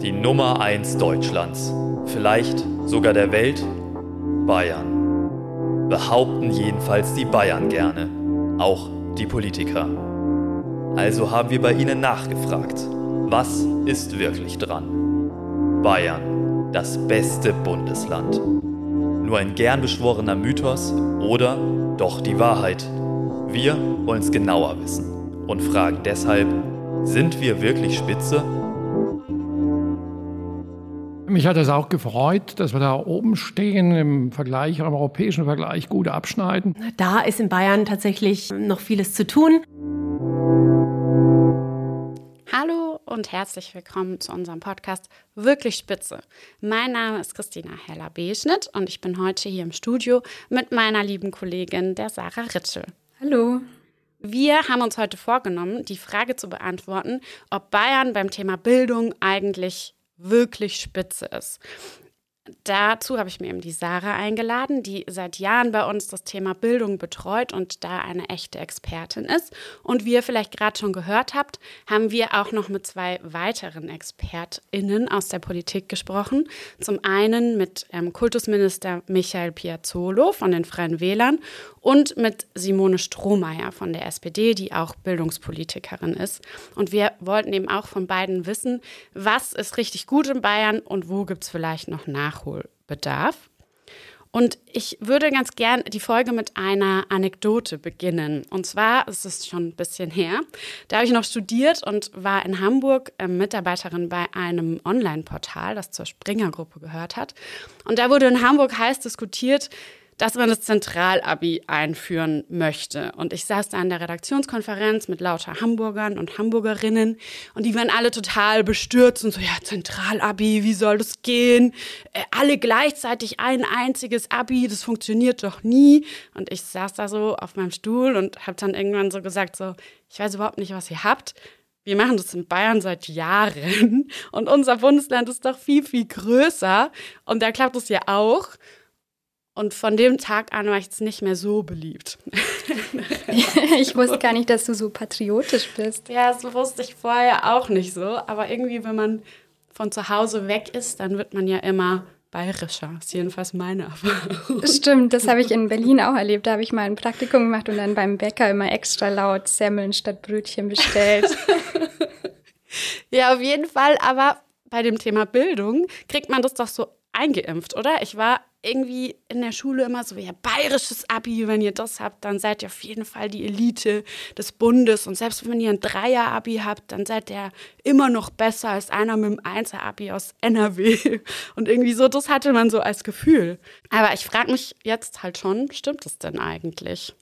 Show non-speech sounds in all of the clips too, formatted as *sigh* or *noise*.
Die Nummer 1 Deutschlands, vielleicht sogar der Welt, Bayern. Behaupten jedenfalls die Bayern gerne, auch die Politiker. Also haben wir bei ihnen nachgefragt, was ist wirklich dran? Bayern, das beste Bundesland. Nur ein gern beschworener Mythos oder doch die Wahrheit? Wir wollen es genauer wissen und fragen deshalb, sind wir wirklich Spitze? Mich hat es auch gefreut, dass wir da oben stehen, im Vergleich, im europäischen Vergleich gut abschneiden. Da ist in Bayern tatsächlich noch vieles zu tun. Hallo und herzlich willkommen zu unserem Podcast Wirklich Spitze. Mein Name ist Christina Heller-Beschnitt und ich bin heute hier im Studio mit meiner lieben Kollegin, der Sarah Ritschel. Hallo. Wir haben uns heute vorgenommen, die Frage zu beantworten, ob Bayern beim Thema Bildung eigentlich wirklich spitze ist. Dazu habe ich mir eben die Sarah eingeladen, die seit Jahren bei uns das Thema Bildung betreut und da eine echte Expertin ist. Und wie ihr vielleicht gerade schon gehört habt, haben wir auch noch mit zwei weiteren ExpertInnen aus der Politik gesprochen. Zum einen mit ähm, Kultusminister Michael Piazzolo von den Freien Wählern und mit Simone Strohmeier von der SPD, die auch Bildungspolitikerin ist. Und wir wollten eben auch von beiden wissen, was ist richtig gut in Bayern und wo gibt es vielleicht noch Nachholbedarf. Und ich würde ganz gern die Folge mit einer Anekdote beginnen. Und zwar ist es schon ein bisschen her. Da habe ich noch studiert und war in Hamburg äh, Mitarbeiterin bei einem Online-Portal, das zur Springer-Gruppe gehört hat. Und da wurde in Hamburg heiß diskutiert, dass man das Zentralabi einführen möchte. Und ich saß da in der Redaktionskonferenz mit lauter Hamburgern und Hamburgerinnen und die waren alle total bestürzt und so, ja, Zentralabi, wie soll das gehen? Äh, alle gleichzeitig ein einziges Abi, das funktioniert doch nie. Und ich saß da so auf meinem Stuhl und habe dann irgendwann so gesagt, so, ich weiß überhaupt nicht, was ihr habt. Wir machen das in Bayern seit Jahren *laughs* und unser Bundesland ist doch viel, viel größer und da klappt es ja auch. Und von dem Tag an war ich jetzt nicht mehr so beliebt. *laughs* ich wusste gar nicht, dass du so patriotisch bist. Ja, das wusste ich vorher auch nicht so. Aber irgendwie, wenn man von zu Hause weg ist, dann wird man ja immer bayerischer. Das ist jedenfalls meine Erfahrung. Stimmt, das habe ich in Berlin auch erlebt. Da habe ich mal ein Praktikum gemacht und dann beim Bäcker immer extra laut Semmeln statt Brötchen bestellt. *laughs* ja, auf jeden Fall. Aber bei dem Thema Bildung kriegt man das doch so eingeimpft, oder? Ich war irgendwie in der Schule immer so, ja, bayerisches Abi, wenn ihr das habt, dann seid ihr auf jeden Fall die Elite des Bundes. Und selbst wenn ihr ein Dreier-Abi habt, dann seid ihr immer noch besser als einer mit einem Einser-Abi aus NRW. *laughs* Und irgendwie so, das hatte man so als Gefühl. Aber ich frage mich jetzt halt schon, stimmt das denn eigentlich?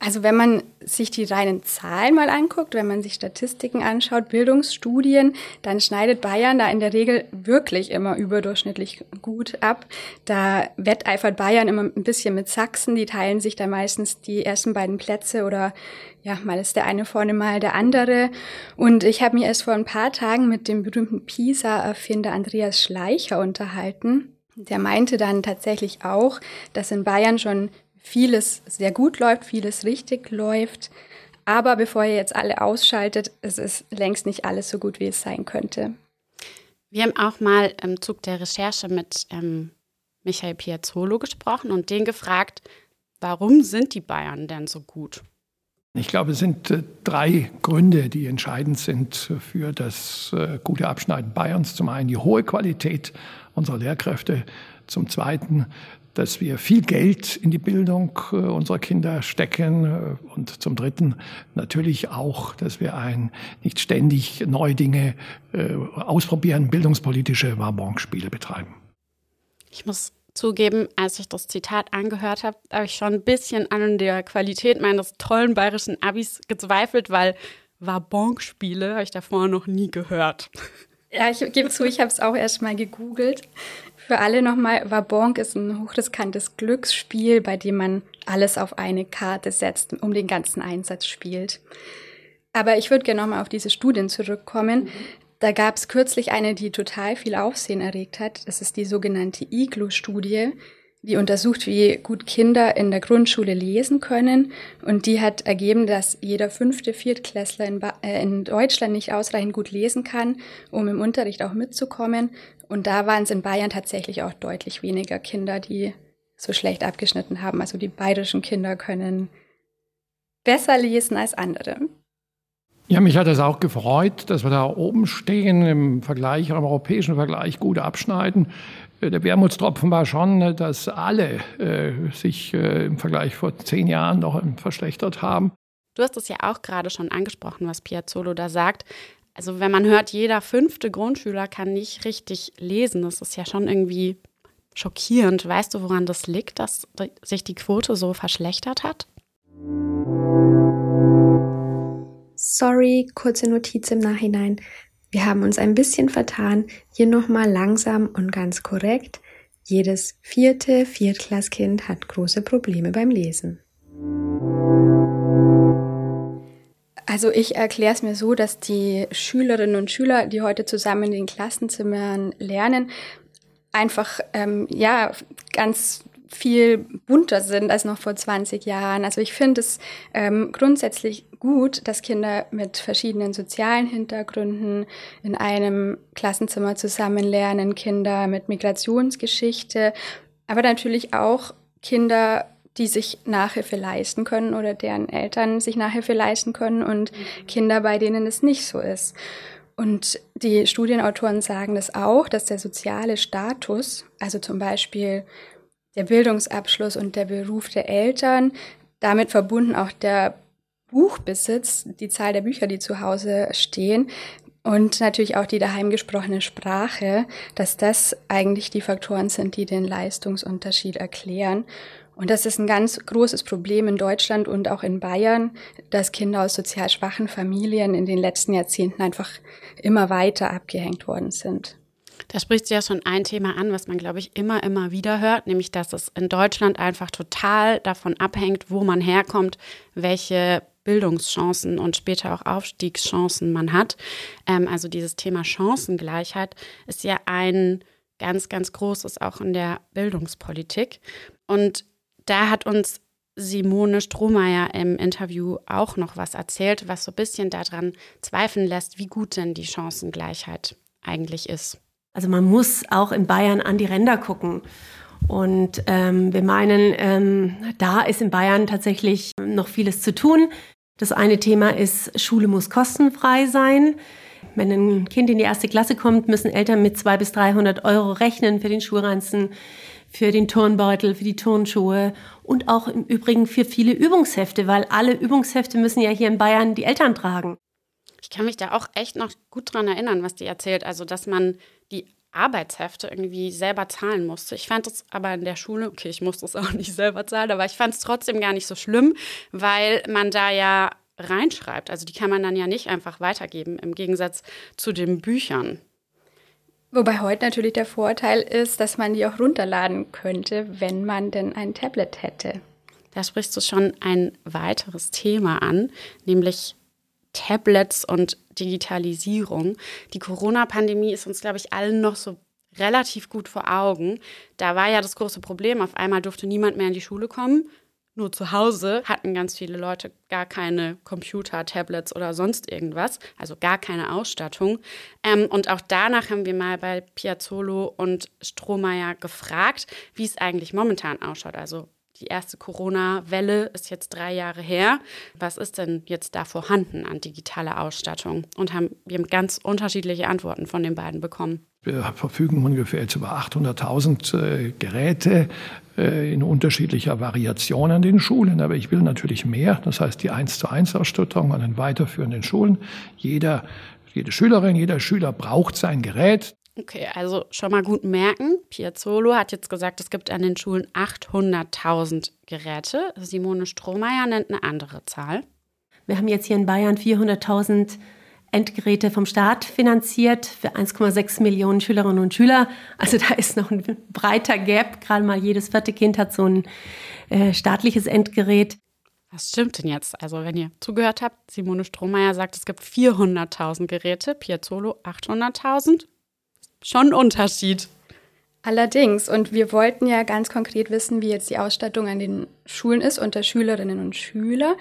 Also wenn man sich die reinen Zahlen mal anguckt, wenn man sich Statistiken anschaut, Bildungsstudien, dann schneidet Bayern da in der Regel wirklich immer überdurchschnittlich gut ab. Da wetteifert Bayern immer ein bisschen mit Sachsen, die teilen sich da meistens die ersten beiden Plätze oder ja, mal ist der eine vorne, mal der andere. Und ich habe mich erst vor ein paar Tagen mit dem berühmten PISA-Erfinder Andreas Schleicher unterhalten. Der meinte dann tatsächlich auch, dass in Bayern schon vieles sehr gut läuft, vieles richtig läuft. Aber bevor ihr jetzt alle ausschaltet, es ist längst nicht alles so gut, wie es sein könnte. Wir haben auch mal im Zug der Recherche mit ähm, Michael Piazzolo gesprochen und den gefragt, warum sind die Bayern denn so gut? Ich glaube, es sind äh, drei Gründe, die entscheidend sind für das äh, gute Abschneiden Bayerns. Zum einen die hohe Qualität unserer Lehrkräfte, zum Zweiten dass wir viel Geld in die Bildung äh, unserer Kinder stecken äh, und zum Dritten natürlich auch, dass wir ein nicht ständig neue Dinge äh, ausprobieren, bildungspolitische Wabonspiele betreiben. Ich muss zugeben, als ich das Zitat angehört habe, habe ich schon ein bisschen an der Qualität meines tollen bayerischen Abis gezweifelt, weil Wabonspiele habe ich davor noch nie gehört. Ja, ich gebe zu, ich habe es auch erst mal gegoogelt. Für alle nochmal, Wabonk ist ein hochriskantes Glücksspiel, bei dem man alles auf eine Karte setzt, um den ganzen Einsatz spielt. Aber ich würde gerne nochmal auf diese Studien zurückkommen. Mhm. Da gab es kürzlich eine, die total viel Aufsehen erregt hat. Das ist die sogenannte IGLU-Studie. Die untersucht, wie gut Kinder in der Grundschule lesen können. Und die hat ergeben, dass jeder fünfte Viertklässler in, äh, in, Deutschland nicht ausreichend gut lesen kann, um im Unterricht auch mitzukommen. Und da waren es in Bayern tatsächlich auch deutlich weniger Kinder, die so schlecht abgeschnitten haben. Also die bayerischen Kinder können besser lesen als andere. Ja, mich hat es auch gefreut, dass wir da oben stehen, im Vergleich, im europäischen Vergleich gut abschneiden. Äh, der Wermutstropfen war schon, dass alle äh, sich äh, im Vergleich vor zehn Jahren noch verschlechtert haben. Du hast es ja auch gerade schon angesprochen, was Piazzolo da sagt. Also wenn man hört, jeder fünfte Grundschüler kann nicht richtig lesen, das ist ja schon irgendwie schockierend. Weißt du, woran das liegt, dass sich die Quote so verschlechtert hat? Sorry, kurze Notiz im Nachhinein. Wir haben uns ein bisschen vertan. Hier nochmal langsam und ganz korrekt. Jedes vierte Viertklasskind hat große Probleme beim Lesen. Also ich erkläre es mir so, dass die Schülerinnen und Schüler, die heute zusammen in den Klassenzimmern lernen, einfach ähm, ja ganz viel bunter sind als noch vor 20 Jahren. Also ich finde es ähm, grundsätzlich gut, dass Kinder mit verschiedenen sozialen Hintergründen in einem Klassenzimmer zusammen lernen, Kinder mit Migrationsgeschichte, aber natürlich auch Kinder, die sich Nachhilfe leisten können oder deren Eltern sich Nachhilfe leisten können und mhm. Kinder, bei denen es nicht so ist. Und die Studienautoren sagen das auch, dass der soziale Status, also zum Beispiel der Bildungsabschluss und der Beruf der Eltern, damit verbunden auch der Buchbesitz, die Zahl der Bücher, die zu Hause stehen und natürlich auch die daheim gesprochene Sprache, dass das eigentlich die Faktoren sind, die den Leistungsunterschied erklären. Und das ist ein ganz großes Problem in Deutschland und auch in Bayern, dass Kinder aus sozial schwachen Familien in den letzten Jahrzehnten einfach immer weiter abgehängt worden sind. Da spricht du ja schon ein Thema an, was man, glaube ich, immer, immer wieder hört, nämlich dass es in Deutschland einfach total davon abhängt, wo man herkommt, welche Bildungschancen und später auch Aufstiegschancen man hat. Ähm, also dieses Thema Chancengleichheit ist ja ein ganz, ganz großes auch in der Bildungspolitik. Und da hat uns Simone Strohmeier im Interview auch noch was erzählt, was so ein bisschen daran zweifeln lässt, wie gut denn die Chancengleichheit eigentlich ist. Also man muss auch in Bayern an die Ränder gucken. Und ähm, wir meinen, ähm, da ist in Bayern tatsächlich noch vieles zu tun. Das eine Thema ist, Schule muss kostenfrei sein. Wenn ein Kind in die erste Klasse kommt, müssen Eltern mit 200 bis 300 Euro rechnen für den Schulranzen, für den Turnbeutel, für die Turnschuhe und auch im Übrigen für viele Übungshefte, weil alle Übungshefte müssen ja hier in Bayern die Eltern tragen. Ich kann mich da auch echt noch gut dran erinnern, was die erzählt. Also, dass man die Arbeitshefte irgendwie selber zahlen musste. Ich fand es aber in der Schule, okay, ich musste es auch *laughs* nicht selber zahlen, aber ich fand es trotzdem gar nicht so schlimm, weil man da ja reinschreibt. Also die kann man dann ja nicht einfach weitergeben, im Gegensatz zu den Büchern. Wobei heute natürlich der Vorteil ist, dass man die auch runterladen könnte, wenn man denn ein Tablet hätte. Da sprichst du schon ein weiteres Thema an, nämlich Tablets und Digitalisierung. Die Corona-Pandemie ist uns, glaube ich, allen noch so relativ gut vor Augen. Da war ja das große Problem, auf einmal durfte niemand mehr in die Schule kommen. Nur zu Hause hatten ganz viele Leute gar keine Computer, Tablets oder sonst irgendwas, also gar keine Ausstattung. Ähm, und auch danach haben wir mal bei Piazzolo und Strohmeier gefragt, wie es eigentlich momentan ausschaut. Also die erste Corona-Welle ist jetzt drei Jahre her. Was ist denn jetzt da vorhanden an digitaler Ausstattung? Und haben, wir haben ganz unterschiedliche Antworten von den beiden bekommen. Wir verfügen ungefähr jetzt über 800.000 äh, Geräte äh, in unterschiedlicher Variation an den Schulen. Aber ich will natürlich mehr. Das heißt, die 1 zu 1 Ausstattung an den weiterführenden Schulen. Jeder, jede Schülerin, jeder Schüler braucht sein Gerät. Okay, also schon mal gut merken. Piazzolo hat jetzt gesagt, es gibt an den Schulen 800.000 Geräte. Simone Strohmeier nennt eine andere Zahl. Wir haben jetzt hier in Bayern 400.000 Endgeräte vom Staat finanziert für 1,6 Millionen Schülerinnen und Schüler. Also da ist noch ein breiter Gap. Gerade mal jedes vierte Kind hat so ein äh, staatliches Endgerät. Was stimmt denn jetzt? Also wenn ihr zugehört habt, Simone Strohmeier sagt, es gibt 400.000 Geräte, Piazzolo 800.000 schon ein Unterschied. Allerdings, und wir wollten ja ganz konkret wissen, wie jetzt die Ausstattung an den Schulen ist unter Schülerinnen und Schüler,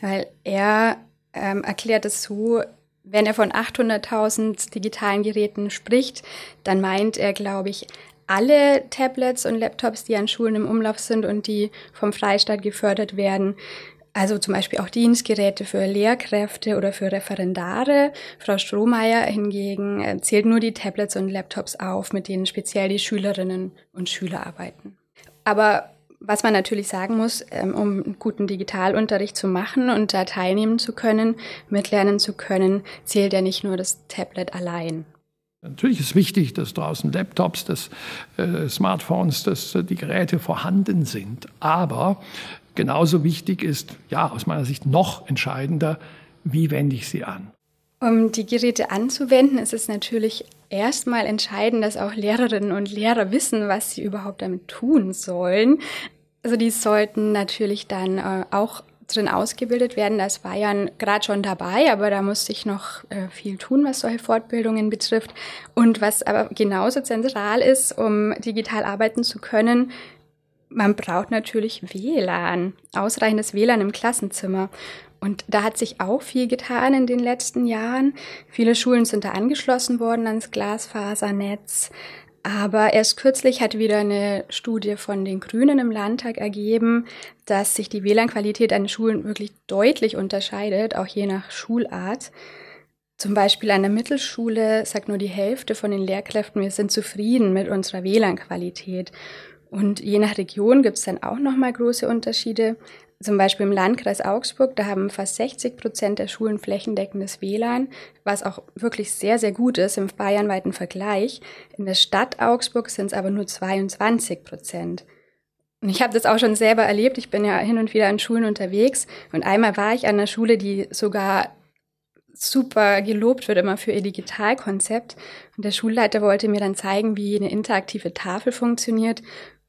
weil er ähm, erklärt es so, wenn er von 800.000 digitalen Geräten spricht, dann meint er, glaube ich, alle Tablets und Laptops, die an Schulen im Umlauf sind und die vom Freistaat gefördert werden. Also zum Beispiel auch Dienstgeräte für Lehrkräfte oder für Referendare. Frau Strohmeier hingegen äh, zählt nur die Tablets und Laptops auf, mit denen speziell die Schülerinnen und Schüler arbeiten. Aber was man natürlich sagen muss, ähm, um einen guten Digitalunterricht zu machen und da teilnehmen zu können, mitlernen zu können, zählt ja nicht nur das Tablet allein. Natürlich ist wichtig, dass draußen Laptops, dass äh, Smartphones, dass äh, die Geräte vorhanden sind. Aber genauso wichtig ist, ja, aus meiner Sicht noch entscheidender, wie wende ich sie an? Um die Geräte anzuwenden, ist es natürlich erstmal entscheidend, dass auch Lehrerinnen und Lehrer wissen, was sie überhaupt damit tun sollen. Also die sollten natürlich dann äh, auch drin ausgebildet werden. Das war ja gerade schon dabei, aber da muss sich noch äh, viel tun, was solche Fortbildungen betrifft. Und was aber genauso zentral ist, um digital arbeiten zu können, man braucht natürlich WLAN, ausreichendes WLAN im Klassenzimmer. Und da hat sich auch viel getan in den letzten Jahren. Viele Schulen sind da angeschlossen worden ans Glasfasernetz. Aber erst kürzlich hat wieder eine Studie von den Grünen im Landtag ergeben, dass sich die WLAN-Qualität an Schulen wirklich deutlich unterscheidet, auch je nach Schulart. Zum Beispiel an der Mittelschule sagt nur die Hälfte von den Lehrkräften, wir sind zufrieden mit unserer WLAN-Qualität. Und je nach Region gibt es dann auch nochmal große Unterschiede. Zum Beispiel im Landkreis Augsburg, da haben fast 60 Prozent der Schulen flächendeckendes WLAN, was auch wirklich sehr, sehr gut ist im bayernweiten Vergleich. In der Stadt Augsburg sind es aber nur 22 Prozent. Und ich habe das auch schon selber erlebt. Ich bin ja hin und wieder an Schulen unterwegs. Und einmal war ich an einer Schule, die sogar super gelobt wird immer für ihr Digitalkonzept. Und der Schulleiter wollte mir dann zeigen, wie eine interaktive Tafel funktioniert.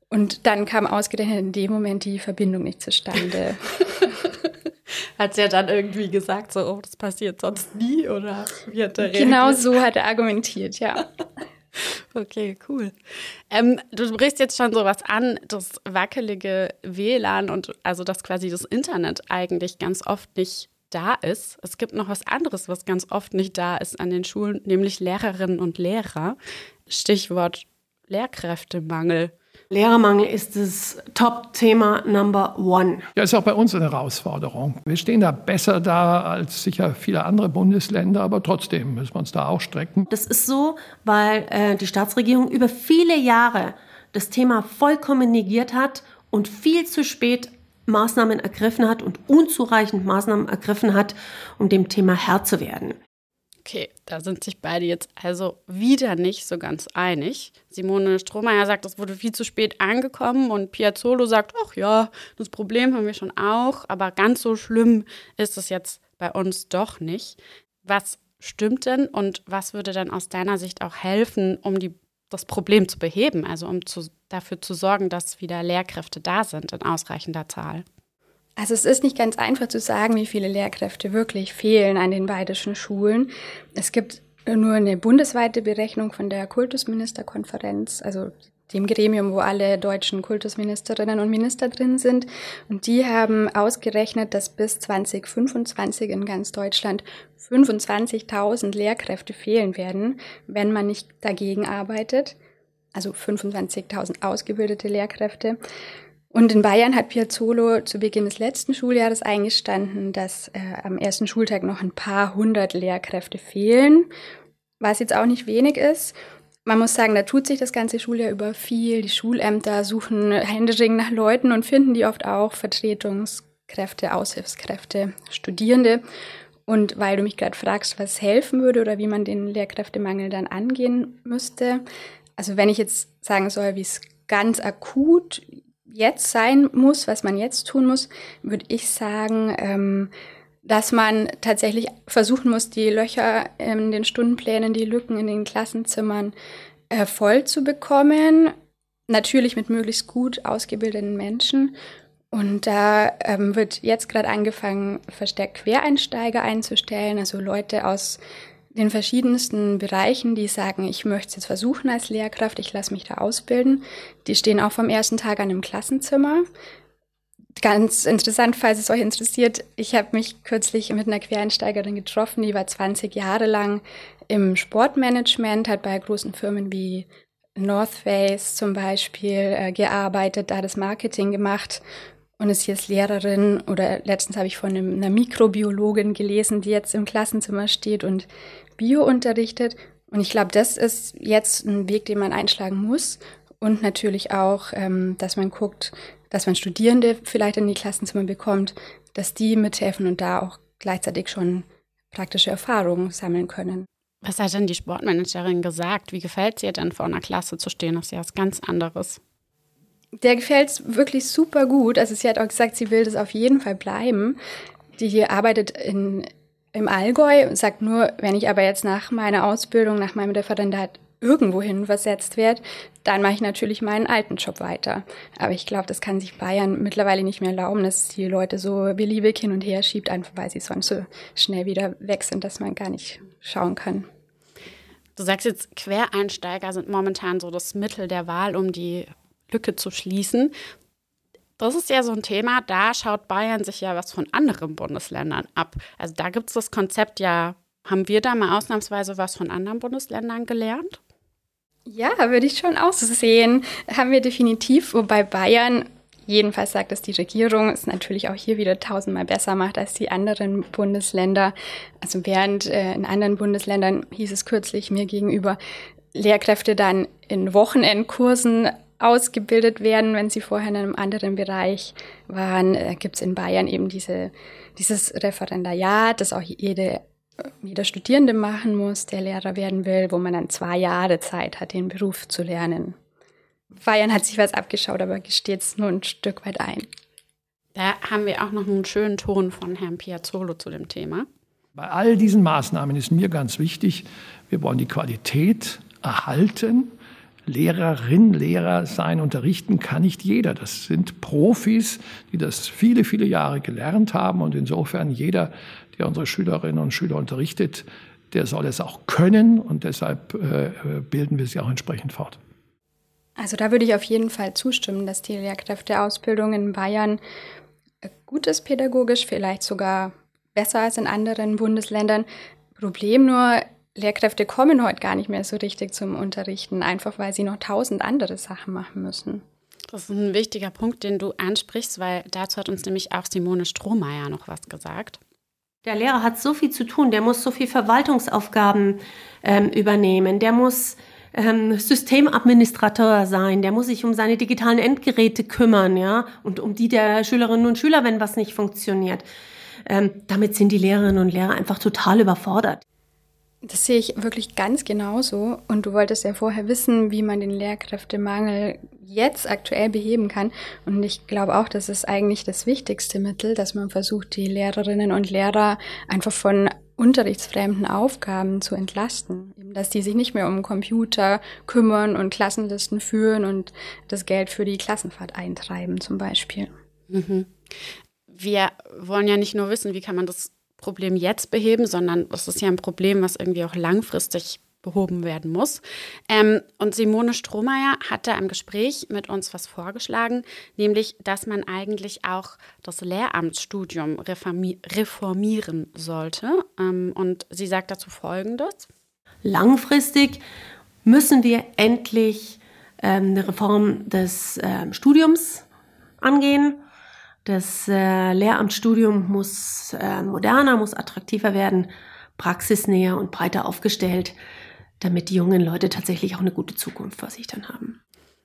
Und dann kam ausgerechnet in dem Moment die Verbindung nicht zustande. *laughs* hat sie ja dann irgendwie gesagt, so, oh, das passiert sonst nie, oder wie hat er Genau so hat er argumentiert, ja. *laughs* Okay, cool. Ähm, du brichst jetzt schon sowas an, das wackelige WLAN und also dass quasi das Internet eigentlich ganz oft nicht da ist. Es gibt noch was anderes, was ganz oft nicht da ist an den Schulen, nämlich Lehrerinnen und Lehrer. Stichwort Lehrkräftemangel. Lehrermangel ist das Top-Thema Number One. Ja, ist auch bei uns eine Herausforderung. Wir stehen da besser da als sicher viele andere Bundesländer, aber trotzdem müssen wir uns da auch strecken. Das ist so, weil äh, die Staatsregierung über viele Jahre das Thema vollkommen negiert hat und viel zu spät Maßnahmen ergriffen hat und unzureichend Maßnahmen ergriffen hat, um dem Thema Herr zu werden. Okay, da sind sich beide jetzt also wieder nicht so ganz einig. Simone Strohmeier sagt, es wurde viel zu spät angekommen und Piazzolo sagt, ach ja, das Problem haben wir schon auch, aber ganz so schlimm ist es jetzt bei uns doch nicht. Was stimmt denn und was würde dann aus deiner Sicht auch helfen, um die, das Problem zu beheben, also um zu, dafür zu sorgen, dass wieder Lehrkräfte da sind in ausreichender Zahl? Also es ist nicht ganz einfach zu sagen, wie viele Lehrkräfte wirklich fehlen an den bayerischen Schulen. Es gibt nur eine bundesweite Berechnung von der Kultusministerkonferenz, also dem Gremium, wo alle deutschen Kultusministerinnen und Minister drin sind. Und die haben ausgerechnet, dass bis 2025 in ganz Deutschland 25.000 Lehrkräfte fehlen werden, wenn man nicht dagegen arbeitet. Also 25.000 ausgebildete Lehrkräfte. Und in Bayern hat Piazzolo zu Beginn des letzten Schuljahres eingestanden, dass äh, am ersten Schultag noch ein paar hundert Lehrkräfte fehlen, was jetzt auch nicht wenig ist. Man muss sagen, da tut sich das ganze Schuljahr über viel. Die Schulämter suchen händeringend nach Leuten und finden die oft auch Vertretungskräfte, Aushilfskräfte, Studierende. Und weil du mich gerade fragst, was helfen würde oder wie man den Lehrkräftemangel dann angehen müsste, also wenn ich jetzt sagen soll, wie es ganz akut jetzt sein muss, was man jetzt tun muss, würde ich sagen, ähm, dass man tatsächlich versuchen muss, die Löcher in den Stundenplänen, die Lücken in den Klassenzimmern äh, voll zu bekommen. Natürlich mit möglichst gut ausgebildeten Menschen. Und da ähm, wird jetzt gerade angefangen, verstärkt Quereinsteiger einzustellen, also Leute aus den verschiedensten Bereichen, die sagen, ich möchte es jetzt versuchen als Lehrkraft, ich lasse mich da ausbilden. Die stehen auch vom ersten Tag an im Klassenzimmer. Ganz interessant, falls es euch interessiert, ich habe mich kürzlich mit einer Quereinsteigerin getroffen, die war 20 Jahre lang im Sportmanagement, hat bei großen Firmen wie North Face zum Beispiel äh, gearbeitet, da das Marketing gemacht und ist jetzt Lehrerin oder letztens habe ich von einer Mikrobiologin gelesen, die jetzt im Klassenzimmer steht und Bio unterrichtet. Und ich glaube, das ist jetzt ein Weg, den man einschlagen muss. Und natürlich auch, ähm, dass man guckt, dass man Studierende vielleicht in die Klassenzimmer bekommt, dass die mithelfen und da auch gleichzeitig schon praktische Erfahrungen sammeln können. Was hat denn die Sportmanagerin gesagt? Wie gefällt es ihr denn vor einer Klasse zu stehen? Das ist ja was ganz anderes. Der gefällt es wirklich super gut. Also sie hat auch gesagt, sie will das auf jeden Fall bleiben. Die hier arbeitet in, im Allgäu, sagt nur, wenn ich aber jetzt nach meiner Ausbildung, nach meinem Referendat irgendwohin versetzt werde, dann mache ich natürlich meinen alten Job weiter. Aber ich glaube, das kann sich Bayern mittlerweile nicht mehr erlauben, dass die Leute so beliebig hin und her schiebt, einfach weil sie sonst so schnell wieder weg sind, dass man gar nicht schauen kann. Du sagst jetzt, Quereinsteiger sind momentan so das Mittel der Wahl, um die Lücke zu schließen. Das ist ja so ein Thema, da schaut Bayern sich ja was von anderen Bundesländern ab. Also da gibt es das Konzept ja, haben wir da mal ausnahmsweise was von anderen Bundesländern gelernt? Ja, würde ich schon auch sehen. Haben wir definitiv, wobei Bayern jedenfalls sagt, dass die Regierung es natürlich auch hier wieder tausendmal besser macht als die anderen Bundesländer. Also während äh, in anderen Bundesländern hieß es kürzlich mir gegenüber, Lehrkräfte dann in Wochenendkursen ausgebildet werden, wenn sie vorher in einem anderen Bereich waren, äh, gibt es in Bayern eben diese, dieses Referendariat, das auch jede, jeder Studierende machen muss, der Lehrer werden will, wo man dann zwei Jahre Zeit hat, den Beruf zu lernen. Bayern hat sich was abgeschaut, aber gesteht es nur ein Stück weit ein. Da haben wir auch noch einen schönen Ton von Herrn Piazzolo zu dem Thema. Bei all diesen Maßnahmen ist mir ganz wichtig, wir wollen die Qualität erhalten Lehrerin, Lehrer sein, unterrichten kann nicht jeder. Das sind Profis, die das viele, viele Jahre gelernt haben. Und insofern jeder, der unsere Schülerinnen und Schüler unterrichtet, der soll es auch können. Und deshalb äh, bilden wir sie auch entsprechend fort. Also da würde ich auf jeden Fall zustimmen, dass die Lehrkräfteausbildung in Bayern gut ist pädagogisch, vielleicht sogar besser als in anderen Bundesländern. Problem nur, Lehrkräfte kommen heute gar nicht mehr so richtig zum Unterrichten, einfach weil sie noch tausend andere Sachen machen müssen. Das ist ein wichtiger Punkt, den du ansprichst, weil dazu hat uns nämlich auch Simone Strohmeier noch was gesagt. Der Lehrer hat so viel zu tun, der muss so viel Verwaltungsaufgaben ähm, übernehmen, der muss ähm, Systemadministrator sein, der muss sich um seine digitalen Endgeräte kümmern, ja, und um die der Schülerinnen und Schüler, wenn was nicht funktioniert. Ähm, damit sind die Lehrerinnen und Lehrer einfach total überfordert. Das sehe ich wirklich ganz genauso. Und du wolltest ja vorher wissen, wie man den Lehrkräftemangel jetzt aktuell beheben kann. Und ich glaube auch, das ist eigentlich das wichtigste Mittel, dass man versucht, die Lehrerinnen und Lehrer einfach von unterrichtsfremden Aufgaben zu entlasten. Eben, dass die sich nicht mehr um Computer kümmern und Klassenlisten führen und das Geld für die Klassenfahrt eintreiben zum Beispiel. Mhm. Wir wollen ja nicht nur wissen, wie kann man das Problem jetzt beheben, sondern es ist ja ein Problem, was irgendwie auch langfristig behoben werden muss. Ähm, und Simone Strohmeier hat da im Gespräch mit uns was vorgeschlagen, nämlich, dass man eigentlich auch das Lehramtsstudium reformieren sollte. Ähm, und sie sagt dazu Folgendes. Langfristig müssen wir endlich ähm, eine Reform des äh, Studiums angehen das äh, Lehramtsstudium muss äh, moderner, muss attraktiver werden, praxisnäher und breiter aufgestellt, damit die jungen Leute tatsächlich auch eine gute Zukunft vor sich dann haben.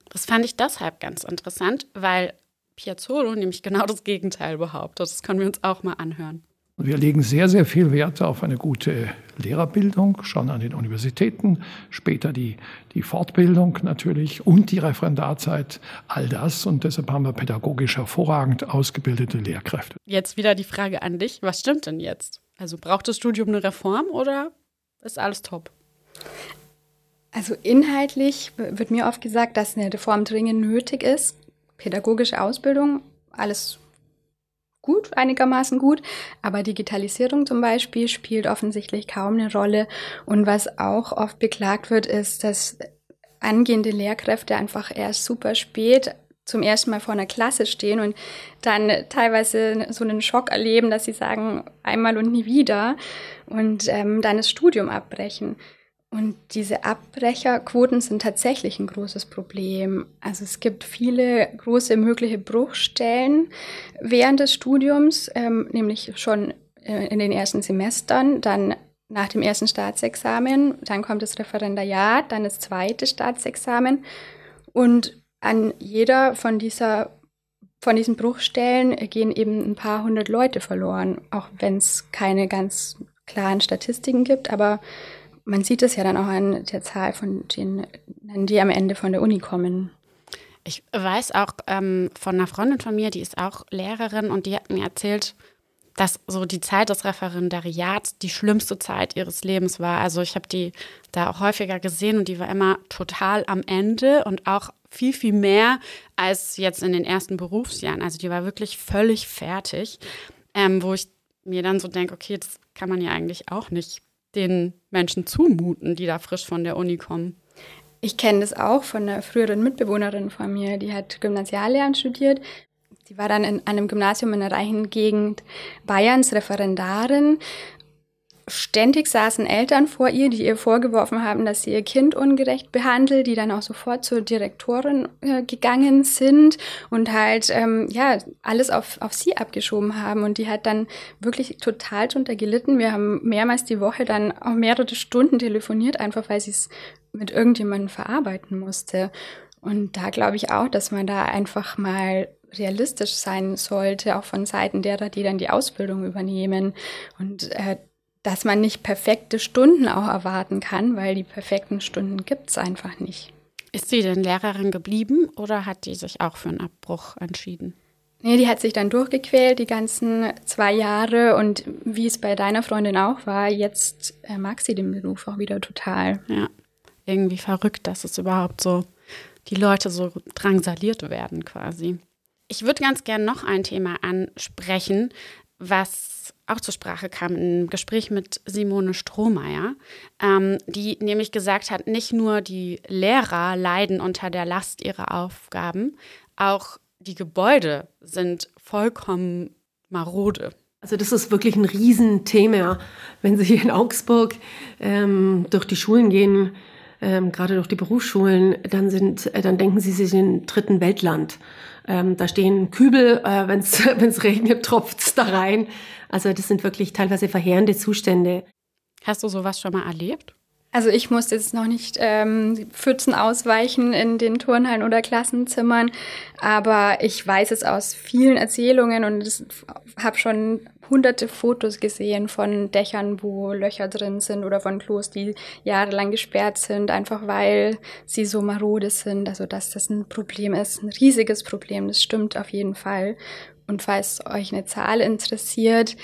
Das fand ich deshalb ganz interessant, weil Piazzolo nämlich genau das Gegenteil behauptet. Das können wir uns auch mal anhören. Wir legen sehr, sehr viel Wert auf eine gute Lehrerbildung, schon an den Universitäten, später die, die Fortbildung natürlich und die Referendarzeit, all das. Und deshalb haben wir pädagogisch hervorragend ausgebildete Lehrkräfte. Jetzt wieder die Frage an dich, was stimmt denn jetzt? Also braucht das Studium eine Reform oder ist alles top? Also inhaltlich wird mir oft gesagt, dass eine Reform dringend nötig ist. Pädagogische Ausbildung, alles gut, einigermaßen gut. Aber Digitalisierung zum Beispiel spielt offensichtlich kaum eine Rolle. Und was auch oft beklagt wird, ist, dass angehende Lehrkräfte einfach erst super spät zum ersten Mal vor einer Klasse stehen und dann teilweise so einen Schock erleben, dass sie sagen, einmal und nie wieder und ähm, dann das Studium abbrechen. Und diese Abbrecherquoten sind tatsächlich ein großes Problem. Also es gibt viele große mögliche Bruchstellen während des Studiums, ähm, nämlich schon äh, in den ersten Semestern, dann nach dem ersten Staatsexamen, dann kommt das Referendariat, dann das zweite Staatsexamen. Und an jeder von dieser von diesen Bruchstellen gehen eben ein paar hundert Leute verloren, auch wenn es keine ganz klaren Statistiken gibt, aber man sieht es ja dann auch an der Zahl von denen, die am Ende von der Uni kommen. Ich weiß auch ähm, von einer Freundin von mir, die ist auch Lehrerin und die hat mir erzählt, dass so die Zeit des Referendariats die schlimmste Zeit ihres Lebens war. Also ich habe die da auch häufiger gesehen und die war immer total am Ende und auch viel, viel mehr als jetzt in den ersten Berufsjahren. Also die war wirklich völlig fertig, ähm, wo ich mir dann so denke, okay, das kann man ja eigentlich auch nicht den Menschen zumuten, die da frisch von der Uni kommen. Ich kenne das auch von einer früheren Mitbewohnerin von mir, die hat Gymnasiallehramt studiert. Die war dann in einem Gymnasium in einer reichen Gegend Bayerns Referendarin Ständig saßen Eltern vor ihr, die ihr vorgeworfen haben, dass sie ihr Kind ungerecht behandelt, die dann auch sofort zur Direktorin äh, gegangen sind und halt ähm, ja alles auf, auf sie abgeschoben haben. Und die hat dann wirklich total drunter gelitten. Wir haben mehrmals die Woche dann auch mehrere Stunden telefoniert, einfach weil sie es mit irgendjemandem verarbeiten musste. Und da glaube ich auch, dass man da einfach mal realistisch sein sollte, auch von Seiten derer, die dann die Ausbildung übernehmen. Und äh, dass man nicht perfekte Stunden auch erwarten kann, weil die perfekten Stunden gibt es einfach nicht. Ist sie denn Lehrerin geblieben oder hat die sich auch für einen Abbruch entschieden? Nee, die hat sich dann durchgequält die ganzen zwei Jahre und wie es bei deiner Freundin auch war, jetzt äh, mag sie den Beruf auch wieder total. Ja, irgendwie verrückt, dass es überhaupt so, die Leute so drangsaliert werden quasi. Ich würde ganz gerne noch ein Thema ansprechen, was auch zur Sprache kam im Gespräch mit Simone Strohmeier, ähm, die nämlich gesagt hat, nicht nur die Lehrer leiden unter der Last ihrer Aufgaben, auch die Gebäude sind vollkommen marode. Also das ist wirklich ein Riesenthema. Wenn Sie hier in Augsburg ähm, durch die Schulen gehen, ähm, gerade durch die Berufsschulen, dann sind, äh, dann denken Sie, sind im dritten Weltland. Ähm, da stehen Kübel, äh, wenn es *laughs* regnet, tropft's da rein. Also das sind wirklich teilweise verheerende Zustände. Hast du sowas schon mal erlebt? Also ich musste jetzt noch nicht ähm, Pfützen ausweichen in den Turnhallen oder Klassenzimmern, aber ich weiß es aus vielen Erzählungen und habe schon hunderte Fotos gesehen von Dächern, wo Löcher drin sind oder von Klos, die jahrelang gesperrt sind, einfach weil sie so marode sind. Also dass das ein Problem ist, ein riesiges Problem, das stimmt auf jeden Fall. Und falls euch eine Zahl interessiert,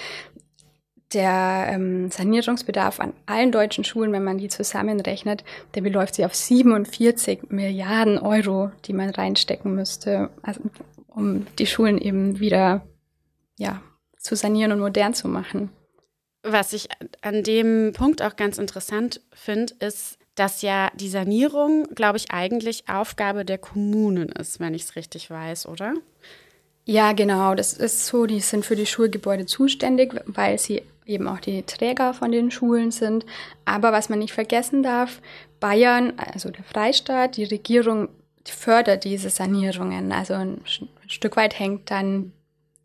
der ähm, Sanierungsbedarf an allen deutschen Schulen, wenn man die zusammenrechnet, der beläuft sich auf 47 Milliarden Euro, die man reinstecken müsste, also, um die Schulen eben wieder ja, zu sanieren und modern zu machen. Was ich an dem Punkt auch ganz interessant finde, ist, dass ja die Sanierung, glaube ich, eigentlich Aufgabe der Kommunen ist, wenn ich es richtig weiß, oder? Ja, genau. Das ist so. Die sind für die Schulgebäude zuständig, weil sie eben auch die Träger von den Schulen sind. Aber was man nicht vergessen darf, Bayern, also der Freistaat, die Regierung fördert diese Sanierungen. Also ein Stück weit hängt dann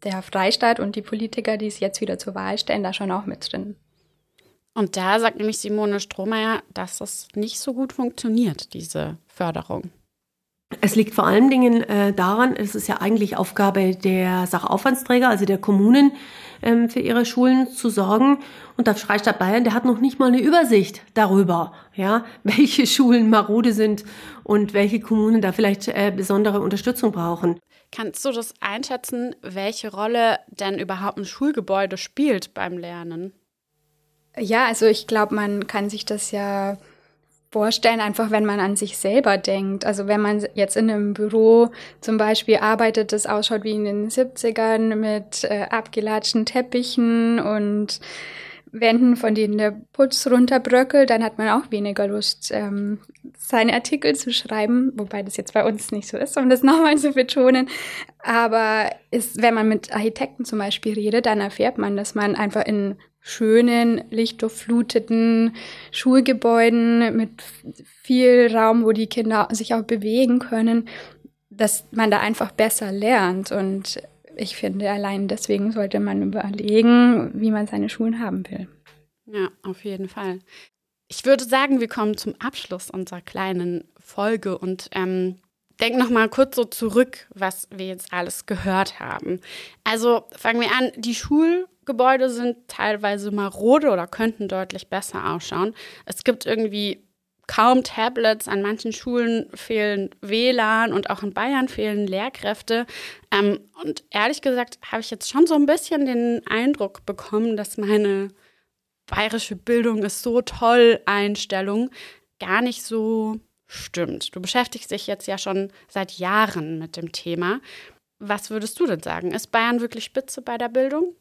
der Freistaat und die Politiker, die es jetzt wieder zur Wahl stellen, da schon auch mit drin. Und da sagt nämlich Simone Strohmeier, dass das nicht so gut funktioniert, diese Förderung. Es liegt vor allen Dingen äh, daran, es ist ja eigentlich Aufgabe der Sachaufwandsträger, also der Kommunen, ähm, für ihre Schulen zu sorgen. Und der Freistaat Bayern, der hat noch nicht mal eine Übersicht darüber, ja, *laughs* welche Schulen marode sind und welche Kommunen da vielleicht äh, besondere Unterstützung brauchen. Kannst du das einschätzen, welche Rolle denn überhaupt ein Schulgebäude spielt beim Lernen? Ja, also ich glaube, man kann sich das ja vorstellen, einfach wenn man an sich selber denkt. Also wenn man jetzt in einem Büro zum Beispiel arbeitet, das ausschaut wie in den 70ern mit äh, abgelatschten Teppichen und Wänden, von denen der Putz runterbröckelt, dann hat man auch weniger Lust, ähm, seine Artikel zu schreiben, wobei das jetzt bei uns nicht so ist, um das *laughs* nochmal zu betonen. Aber ist, wenn man mit Architekten zum Beispiel redet, dann erfährt man, dass man einfach in schönen, lichtdurchfluteten Schulgebäuden mit viel Raum, wo die Kinder sich auch bewegen können, dass man da einfach besser lernt. Und ich finde, allein deswegen sollte man überlegen, wie man seine Schulen haben will. Ja, auf jeden Fall. Ich würde sagen, wir kommen zum Abschluss unserer kleinen Folge und ähm, denk noch mal kurz so zurück, was wir jetzt alles gehört haben. Also fangen wir an. Die Schul Gebäude sind teilweise marode oder könnten deutlich besser ausschauen. Es gibt irgendwie kaum Tablets, an manchen Schulen fehlen WLAN und auch in Bayern fehlen Lehrkräfte. Ähm, und ehrlich gesagt habe ich jetzt schon so ein bisschen den Eindruck bekommen, dass meine bayerische Bildung ist so toll Einstellung gar nicht so stimmt. Du beschäftigst dich jetzt ja schon seit Jahren mit dem Thema. Was würdest du denn sagen? Ist Bayern wirklich spitze bei der Bildung?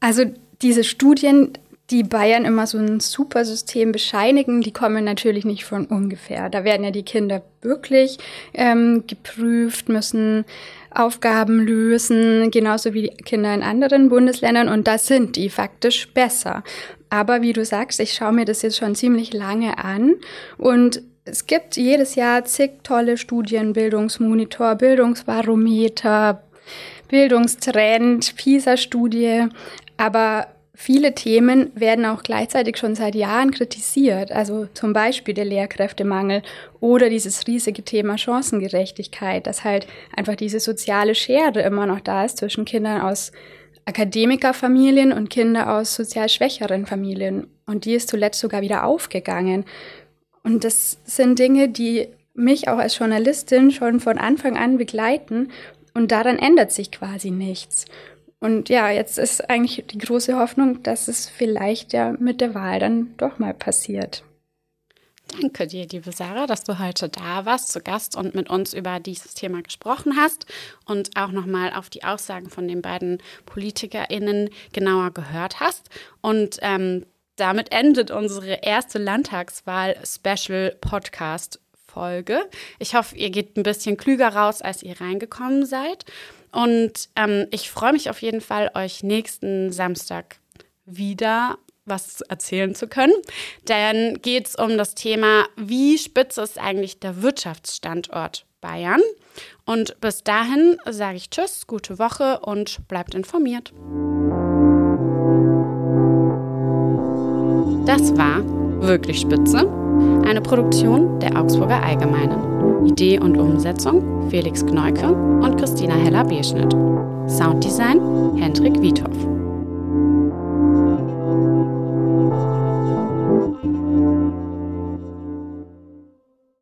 Also diese Studien, die Bayern immer so ein super System bescheinigen, die kommen natürlich nicht von ungefähr. Da werden ja die Kinder wirklich ähm, geprüft, müssen Aufgaben lösen, genauso wie die Kinder in anderen Bundesländern und da sind die faktisch besser. Aber wie du sagst, ich schaue mir das jetzt schon ziemlich lange an und es gibt jedes Jahr zig tolle Studien, Bildungsmonitor, Bildungsbarometer, Bildungstrend, PISA-Studie. Aber viele Themen werden auch gleichzeitig schon seit Jahren kritisiert. Also zum Beispiel der Lehrkräftemangel oder dieses riesige Thema Chancengerechtigkeit, dass halt einfach diese soziale Schere immer noch da ist zwischen Kindern aus Akademikerfamilien und Kinder aus sozial schwächeren Familien. Und die ist zuletzt sogar wieder aufgegangen. Und das sind Dinge, die mich auch als Journalistin schon von Anfang an begleiten. Und daran ändert sich quasi nichts. Und ja, jetzt ist eigentlich die große Hoffnung, dass es vielleicht ja mit der Wahl dann doch mal passiert. Danke dir, liebe Sarah, dass du heute da warst, zu Gast und mit uns über dieses Thema gesprochen hast und auch nochmal auf die Aussagen von den beiden PolitikerInnen genauer gehört hast. Und ähm, damit endet unsere erste Landtagswahl-Special-Podcast-Folge. Ich hoffe, ihr geht ein bisschen klüger raus, als ihr reingekommen seid. Und ähm, ich freue mich auf jeden Fall, euch nächsten Samstag wieder was erzählen zu können. Dann geht es um das Thema, wie spitze ist eigentlich der Wirtschaftsstandort Bayern. Und bis dahin sage ich Tschüss, gute Woche und bleibt informiert. Das war wirklich spitze, eine Produktion der Augsburger Allgemeinen. Idee und Umsetzung Felix Gneuke und Christina Heller-Beschnitt. Sounddesign Hendrik Wiethoff.